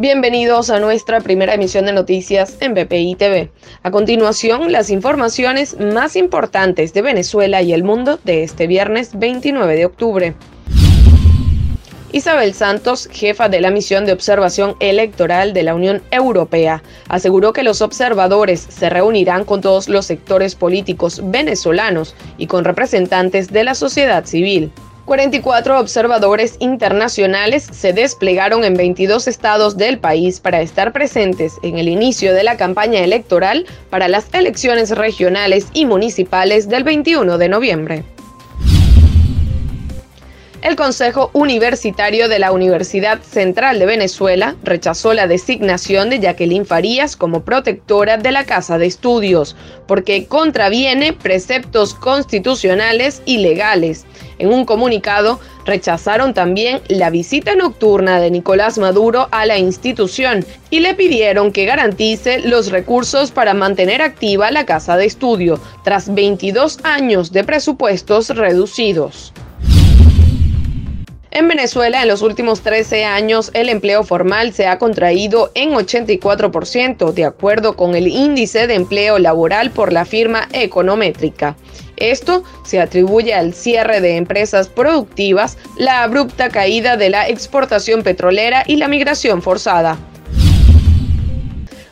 Bienvenidos a nuestra primera emisión de noticias en BPI TV. A continuación, las informaciones más importantes de Venezuela y el mundo de este viernes 29 de octubre. Isabel Santos, jefa de la misión de observación electoral de la Unión Europea, aseguró que los observadores se reunirán con todos los sectores políticos venezolanos y con representantes de la sociedad civil. 44 observadores internacionales se desplegaron en 22 estados del país para estar presentes en el inicio de la campaña electoral para las elecciones regionales y municipales del 21 de noviembre. El Consejo Universitario de la Universidad Central de Venezuela rechazó la designación de Jacqueline Farías como protectora de la Casa de Estudios, porque contraviene preceptos constitucionales y legales. En un comunicado, rechazaron también la visita nocturna de Nicolás Maduro a la institución y le pidieron que garantice los recursos para mantener activa la Casa de Estudio, tras 22 años de presupuestos reducidos. En Venezuela, en los últimos 13 años, el empleo formal se ha contraído en 84%, de acuerdo con el índice de empleo laboral por la firma Econométrica. Esto se atribuye al cierre de empresas productivas, la abrupta caída de la exportación petrolera y la migración forzada.